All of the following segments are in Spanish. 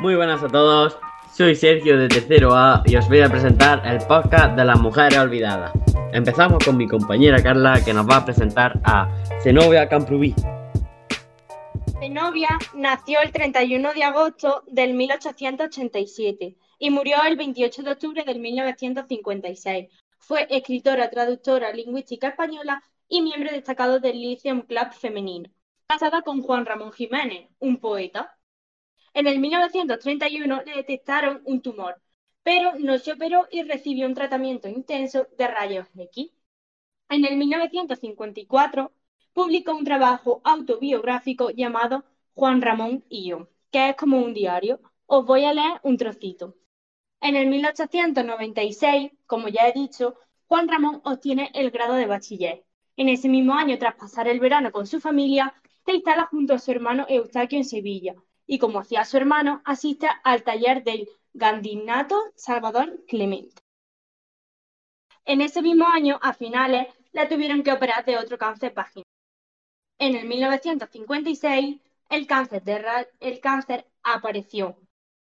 Muy buenas a todos, soy Sergio de Tercero A y os voy a presentar el podcast de las mujeres olvidadas. Empezamos con mi compañera Carla que nos va a presentar a Zenobia Camprubí. Zenobia nació el 31 de agosto del 1887 y murió el 28 de octubre del 1956. Fue escritora, traductora, lingüística española y miembro destacado del Lyceum Club femenino. Casada con Juan Ramón Jiménez, un poeta. En el 1931 le detectaron un tumor, pero no se operó y recibió un tratamiento intenso de rayos X. En el 1954 publicó un trabajo autobiográfico llamado Juan Ramón y yo, que es como un diario. Os voy a leer un trocito. En el 1896, como ya he dicho, Juan Ramón obtiene el grado de bachiller. En ese mismo año, tras pasar el verano con su familia, se instala junto a su hermano Eustaquio en Sevilla, y como hacía su hermano, asiste al taller del gandinato Salvador Clemente. En ese mismo año, a finales, la tuvieron que operar de otro cáncer vaginal. En el 1956, el cáncer, apareció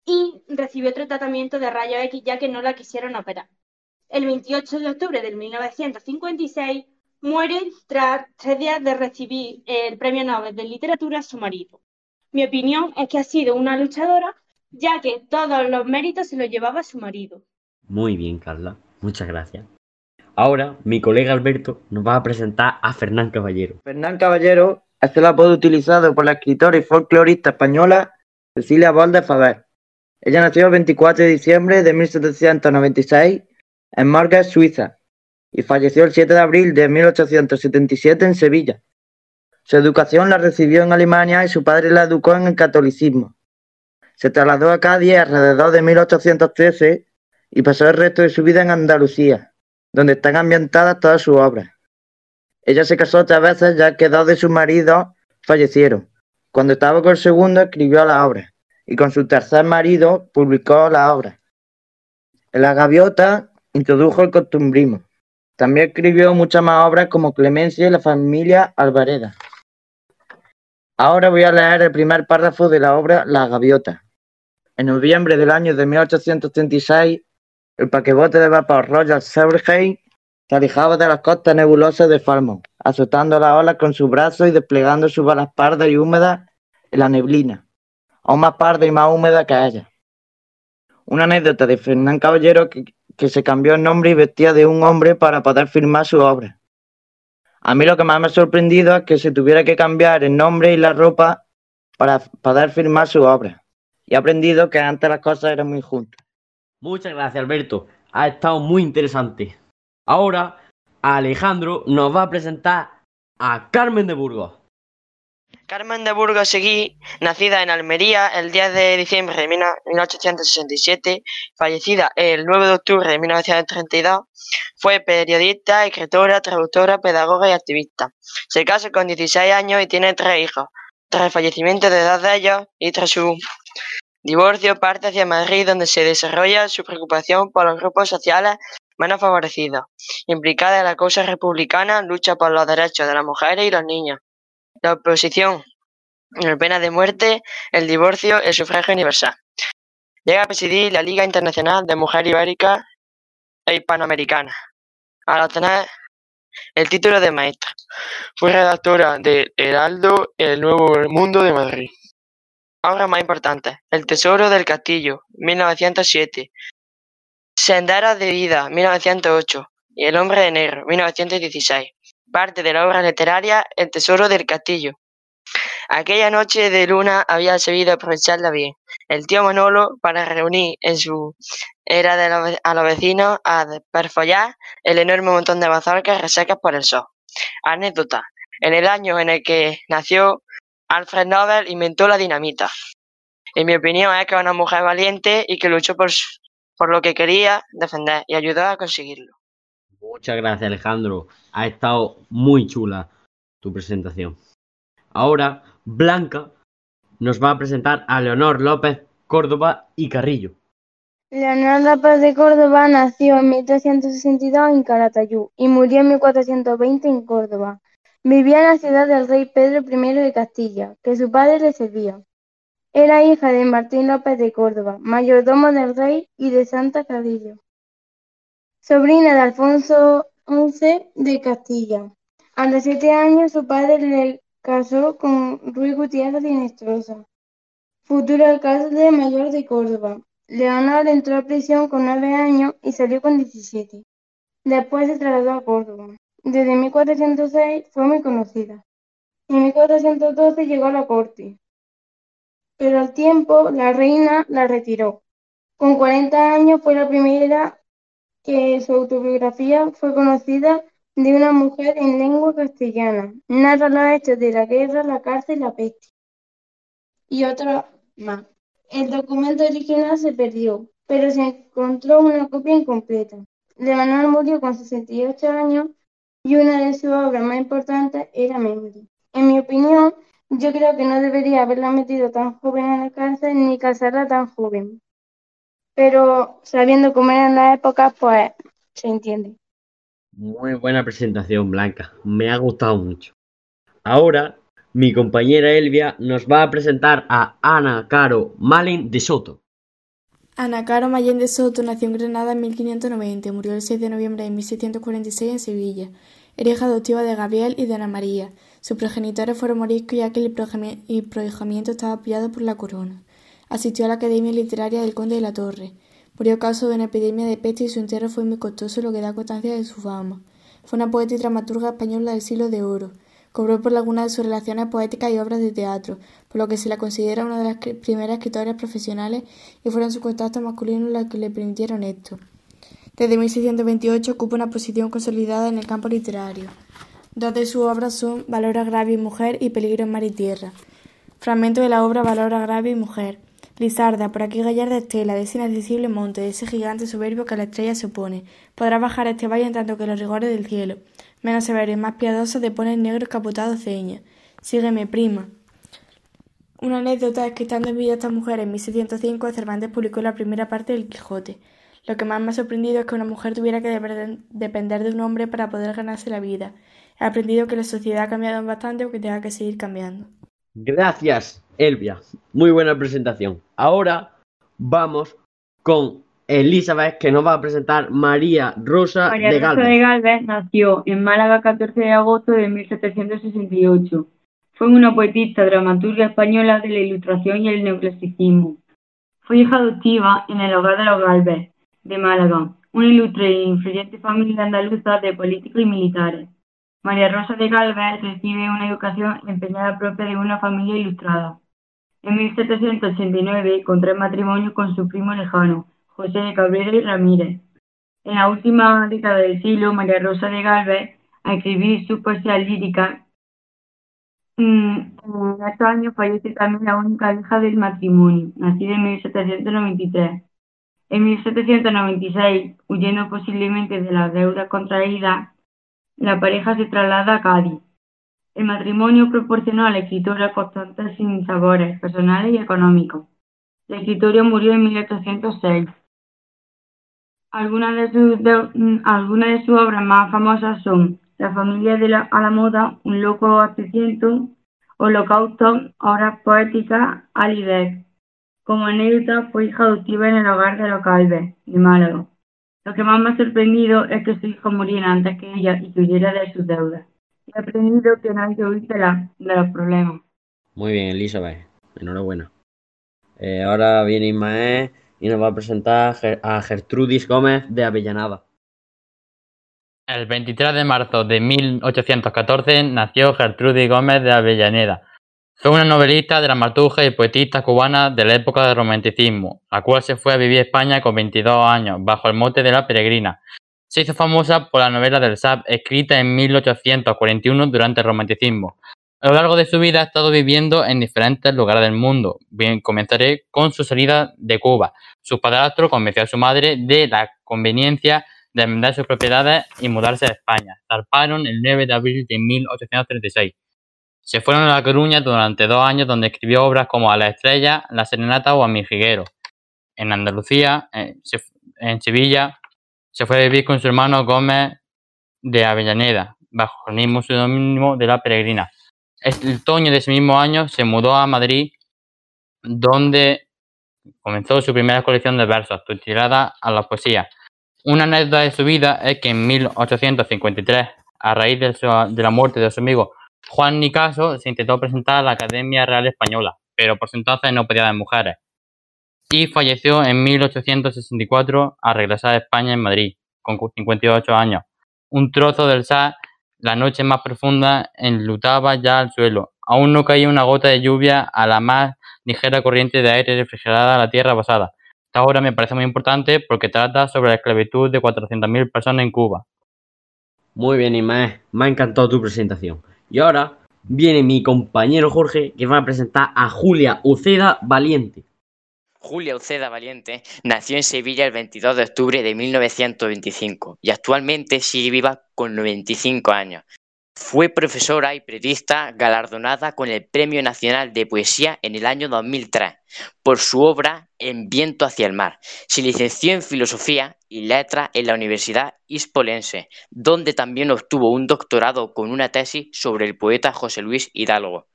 y recibió otro tratamiento de rayos X ya que no la quisieron operar. El 28 de octubre de 1956 muere tras tres días de recibir el Premio Nobel de Literatura su marido. Mi opinión es que ha sido una luchadora, ya que todos los méritos se los llevaba su marido. Muy bien, Carla. Muchas gracias. Ahora, mi colega Alberto nos va a presentar a Fernán Caballero. Fernán Caballero es el apodo utilizado por la escritora y folclorista española Cecilia Bolde Faber. Ella nació el 24 de diciembre de 1796 en Morges, Suiza, y falleció el 7 de abril de 1877 en Sevilla. Su educación la recibió en Alemania y su padre la educó en el catolicismo. Se trasladó a Cádiz alrededor de 1813 y pasó el resto de su vida en Andalucía, donde están ambientadas todas sus obras. Ella se casó tres veces ya que dos de sus maridos fallecieron. Cuando estaba con el segundo escribió la obra y con su tercer marido publicó la obra. En la gaviota introdujo el costumbrismo. También escribió muchas más obras como Clemencia y la familia Alvareda. Ahora voy a leer el primer párrafo de la obra La Gaviota. En noviembre del año de 1836, el paquebote de vapor Royal Silvergate se alejaba de las costas nebulosas de Falmouth, azotando las olas con sus brazos y desplegando sus balas pardas y húmedas en la neblina, aún más parda y más húmeda que ella. Una anécdota de Fernán Caballero que, que se cambió el nombre y vestía de un hombre para poder firmar su obra. A mí lo que más me ha sorprendido es que se tuviera que cambiar el nombre y la ropa para poder firmar su obra. Y he aprendido que antes las cosas eran muy juntas. Muchas gracias, Alberto. Ha estado muy interesante. Ahora, Alejandro nos va a presentar a Carmen de Burgos. Carmen de Burgos Seguí, nacida en Almería el 10 de diciembre de 1867, fallecida el 9 de octubre de 1932, fue periodista, escritora, traductora, pedagoga y activista. Se casa con 16 años y tiene tres hijos. Tras el fallecimiento de dos de ellos y tras su divorcio, parte hacia Madrid, donde se desarrolla su preocupación por los grupos sociales menos favorecidos. Implicada en la causa republicana, lucha por los derechos de las mujeres y los niños la oposición, la pena de muerte, el divorcio, el sufragio universal. Llega a presidir la Liga Internacional de Mujer Ibérica e Hispanoamericana, al obtener el título de maestra. Fue redactora de Heraldo El Nuevo Mundo de Madrid. Obras más importantes: El Tesoro del Castillo, 1907. Senderos de Vida, 1908. Y El Hombre de Negro, 1916 parte de la obra literaria El tesoro del castillo. Aquella noche de luna había sabido aprovecharla bien. El tío Manolo para reunir en su era de a los vecinos a perfollar el enorme montón de mazorcas resecas por el sol. Anécdota. En el año en el que nació, Alfred Nobel inventó la dinamita. En mi opinión es que una mujer valiente y que luchó por, por lo que quería defender y ayudó a conseguirlo. Muchas gracias Alejandro. Ha estado muy chula tu presentación. Ahora Blanca nos va a presentar a Leonor López Córdoba y Carrillo. Leonor López de Córdoba nació en 1362 en Calatayud y murió en 1420 en Córdoba. Vivía en la ciudad del rey Pedro I de Castilla, que su padre le servía. Era hija de Martín López de Córdoba, mayordomo del rey, y de Santa Cadillo. Sobrina de Alfonso XI de Castilla. A los siete años su padre le casó con Ruy Gutiérrez de Inestrosa, futuro alcalde mayor de Córdoba. Leonor entró a prisión con nueve años y salió con diecisiete. Después se trasladó a Córdoba. Desde 1406 fue muy conocida. En 1412 llegó a la corte, pero al tiempo la reina la retiró. Con 40 años fue la primera que su autobiografía fue conocida de una mujer en lengua castellana. Narra los hechos de la guerra, la cárcel, la peste y otra más. El documento original se perdió, pero se encontró una copia incompleta. Leonor murió con 68 años y una de sus obras más importantes era Memory. En mi opinión, yo creo que no debería haberla metido tan joven en la cárcel ni casarla tan joven. Pero sabiendo cómo eran las épocas, pues se entiende. Muy buena presentación, Blanca. Me ha gustado mucho. Ahora, mi compañera Elvia nos va a presentar a Ana Caro Malin de Soto. Ana Caro Mallén de Soto nació en Granada en 1590 murió el 6 de noviembre de 1646 en Sevilla. Era hija adoptiva de Gabriel y de Ana María. Sus progenitores fueron moriscos ya que el prohijamiento estaba apoyado por la corona. Asistió a la Academia Literaria del Conde de la Torre. Murió a causa de una epidemia de peste y su entierro fue muy costoso, lo que da constancia de su fama. Fue una poeta y dramaturga española del siglo de oro. Cobró por algunas de sus relaciones poéticas y obras de teatro, por lo que se la considera una de las primeras escritoras profesionales y fueron sus contactos masculinos los que le permitieron esto. Desde 1628 ocupa una posición consolidada en el campo literario. Dos de sus obras son Valor agravio y mujer y Peligro en mar y tierra. Fragmento de la obra Valor agravio y mujer. Lizarda, por aquí gallarda estela, de ese inaccesible monte, de ese gigante soberbio que a la estrella se opone. Podrá bajar este valle en tanto que los rigores del cielo menos severo y más piadoso pone el negro capotado ceña. Sígueme, prima. Una anécdota es que estando en vida esta mujer en 1705, Cervantes publicó la primera parte del Quijote. Lo que más me ha sorprendido es que una mujer tuviera que depender de un hombre para poder ganarse la vida. He aprendido que la sociedad ha cambiado bastante o que tenga que seguir cambiando. Gracias, Elvia. Muy buena presentación. Ahora vamos con Elizabeth, que nos va a presentar María Rosa María de Rosa Galvez. de Galvez nació en Málaga el 14 de agosto de 1768. Fue una poetista dramaturga española de la Ilustración y el Neoclasicismo. Fue hija adoptiva en el hogar de los Galvez, de Málaga, una ilustre e influyente familia andaluza de políticos y militares. María Rosa de Galvez recibe una educación empeñada propia de una familia ilustrada. En 1789 contrae matrimonio con su primo lejano, José de Cabrera y Ramírez. En la última década del siglo, María Rosa de Galvez, a escribir su poesía lírica, mm, en estos años fallece también la única hija del matrimonio, nacida en 1793. En 1796, huyendo posiblemente de las deudas contraídas, la pareja se traslada a Cádiz. El matrimonio proporcionó a la escritora constantes sinsabores personales y económicos. La escritora murió en 1806. Algunas de, sus, mm, algunas de sus obras más famosas son La familia de la, a la moda, Un loco asesino, Holocausto, obras poéticas, Alibek. Como anécdota, fue hija adoptiva en el hogar de los Calves, de Málaga. Lo que más me ha sorprendido es que su hijo muriera antes que ella y que huyera de sus deudas. He aprendido que no hay que huir de, la, de los problemas. Muy bien, Elizabeth. Enhorabuena. Eh, ahora viene Ismael y nos va a presentar a Gertrudis Gómez de Avellanada. El 23 de marzo de 1814 nació Gertrudis Gómez de Avellaneda. Fue una novelista, dramaturga y poetista cubana de la época del romanticismo, la cual se fue a vivir a España con 22 años, bajo el mote de La Peregrina. Se hizo famosa por la novela del Sap, escrita en 1841 durante el romanticismo. A lo largo de su vida ha estado viviendo en diferentes lugares del mundo. Bien, comenzaré con su salida de Cuba. Su padrastro convenció a su madre de la conveniencia de vender sus propiedades y mudarse a España. Zarparon el 9 de abril de 1836. Se fueron a La Coruña durante dos años donde escribió obras como A la estrella, La serenata o A mi jiguero. En Andalucía, eh, en Sevilla, se fue a vivir con su hermano Gómez de Avellaneda, bajo el mismo seudónimo de La Peregrina. El otoño de ese mismo año se mudó a Madrid donde comenzó su primera colección de versos titulada A la poesía. Una anécdota de su vida es que en 1853, a raíz de, de la muerte de su amigo Juan Nicaso, se intentó presentar a la Academia Real Española, pero por su entonces no podía haber mujeres. Y falleció en 1864 al regresar a España en Madrid, con 58 años. Un trozo del Sar, la noche más profunda, enlutaba ya al suelo. Aún no caía una gota de lluvia a la más ligera corriente de aire refrigerada a la tierra basada. Esta obra me parece muy importante porque trata sobre la esclavitud de 400.000 personas en Cuba. Muy bien, Ismael. Me ha encantado tu presentación. Y ahora viene mi compañero Jorge que va a presentar a Julia Uceda Valiente. Julia Uceda Valiente nació en Sevilla el 22 de octubre de 1925 y actualmente sigue viva con 95 años. Fue profesora y periodista galardonada con el Premio Nacional de Poesía en el año 2003 por su obra En viento hacia el mar. Se licenció en Filosofía y Letras en la Universidad Hispolense, donde también obtuvo un doctorado con una tesis sobre el poeta José Luis Hidalgo.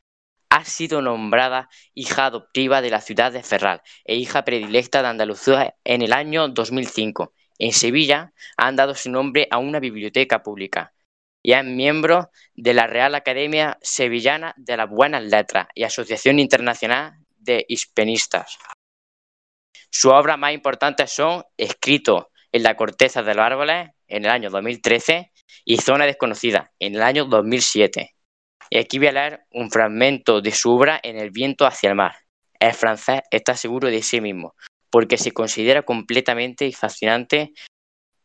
Ha sido nombrada hija adoptiva de la ciudad de Ferral e hija predilecta de Andalucía en el año 2005. En Sevilla han dado su nombre a una biblioteca pública y es miembro de la Real Academia Sevillana de las Buenas Letras y Asociación Internacional de Hispanistas. Sus obras más importantes son Escrito en la corteza de los árboles en el año 2013 y Zona desconocida en el año 2007. Y aquí voy a leer un fragmento de su obra En el viento hacia el mar. El francés está seguro de sí mismo, porque se considera completamente fascinante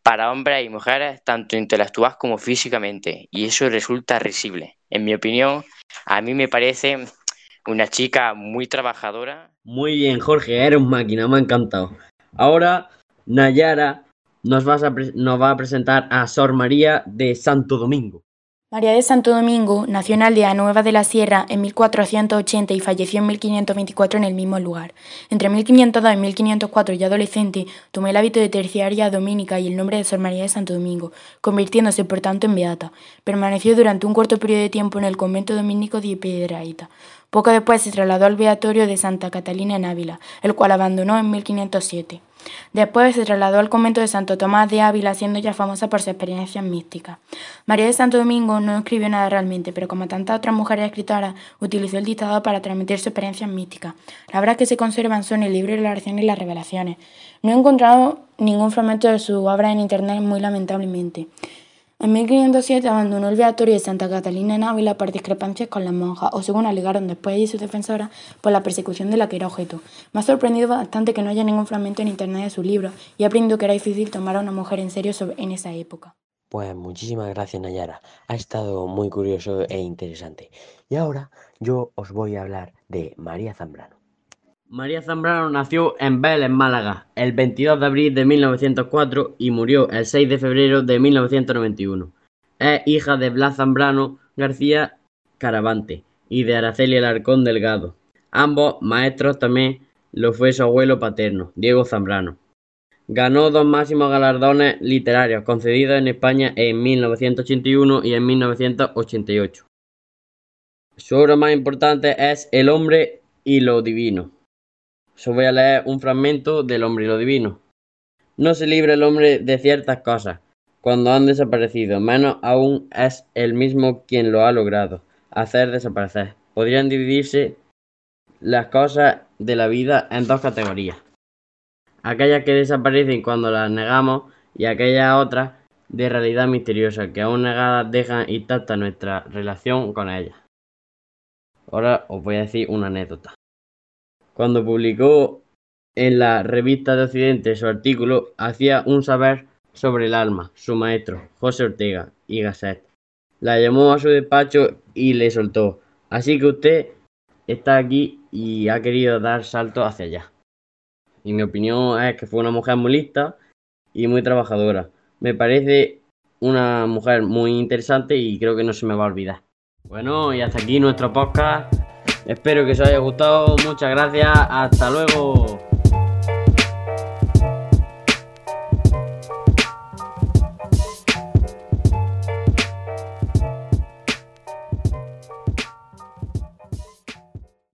para hombres y mujeres, tanto intelectual como físicamente, y eso resulta risible. En mi opinión, a mí me parece una chica muy trabajadora. Muy bien, Jorge, eres un máquina, me ha encantado. Ahora, Nayara nos, va a presentar a Sor María de Santo Domingo. María de Santo Domingo nació en Aldea Nueva de la Sierra en 1480 y falleció en 1524 en el mismo lugar. Entre 1502 y 1504, ya adolescente, tomó el hábito de terciaria dominica y el nombre de Sor María de Santo Domingo, convirtiéndose por tanto en beata. Permaneció durante un corto periodo de tiempo en el convento dominico de Piedrahita. Poco después se trasladó al beatorio de Santa Catalina en Ávila, el cual abandonó en 1507. Después se trasladó al convento de Santo Tomás de Ávila, siendo ya famosa por sus experiencias místicas. María de Santo Domingo no escribió nada realmente, pero como tantas otras mujeres escritoras, utilizó el dictado para transmitir sus experiencias místicas. Las obras que se conservan son el libro de las oraciones y las revelaciones. No he encontrado ningún fragmento de su obra en internet, muy lamentablemente. En 1507 abandonó el Beatorio de Santa Catalina en Ávila por discrepancias con las monjas, o según alegaron después y sus defensoras, por la persecución de la que era objeto. Me ha sorprendido bastante que no haya ningún fragmento en internet de su libro, y he aprendido que era difícil tomar a una mujer en serio en esa época. Pues muchísimas gracias Nayara, ha estado muy curioso e interesante. Y ahora yo os voy a hablar de María Zambrano. María Zambrano nació en Vélez, Málaga, el 22 de abril de 1904 y murió el 6 de febrero de 1991. Es hija de Blas Zambrano García Caravante y de Araceli Alarcón Delgado. Ambos maestros también lo fue su abuelo paterno, Diego Zambrano. Ganó dos máximos galardones literarios concedidos en España en 1981 y en 1988. Su obra más importante es El hombre y lo divino. Os voy a leer un fragmento del hombre y lo divino. No se libra el hombre de ciertas cosas cuando han desaparecido, menos aún es el mismo quien lo ha logrado hacer desaparecer. Podrían dividirse las cosas de la vida en dos categorías. Aquellas que desaparecen cuando las negamos y aquellas otras de realidad misteriosa que aún negadas dejan intacta nuestra relación con ellas. Ahora os voy a decir una anécdota. Cuando publicó en la revista de Occidente su artículo, hacía un saber sobre el alma, su maestro, José Ortega y Gasset. La llamó a su despacho y le soltó. Así que usted está aquí y ha querido dar salto hacia allá. Y mi opinión es que fue una mujer muy lista y muy trabajadora. Me parece una mujer muy interesante y creo que no se me va a olvidar. Bueno, y hasta aquí nuestro podcast. Espero que os haya gustado. Muchas gracias. Hasta luego.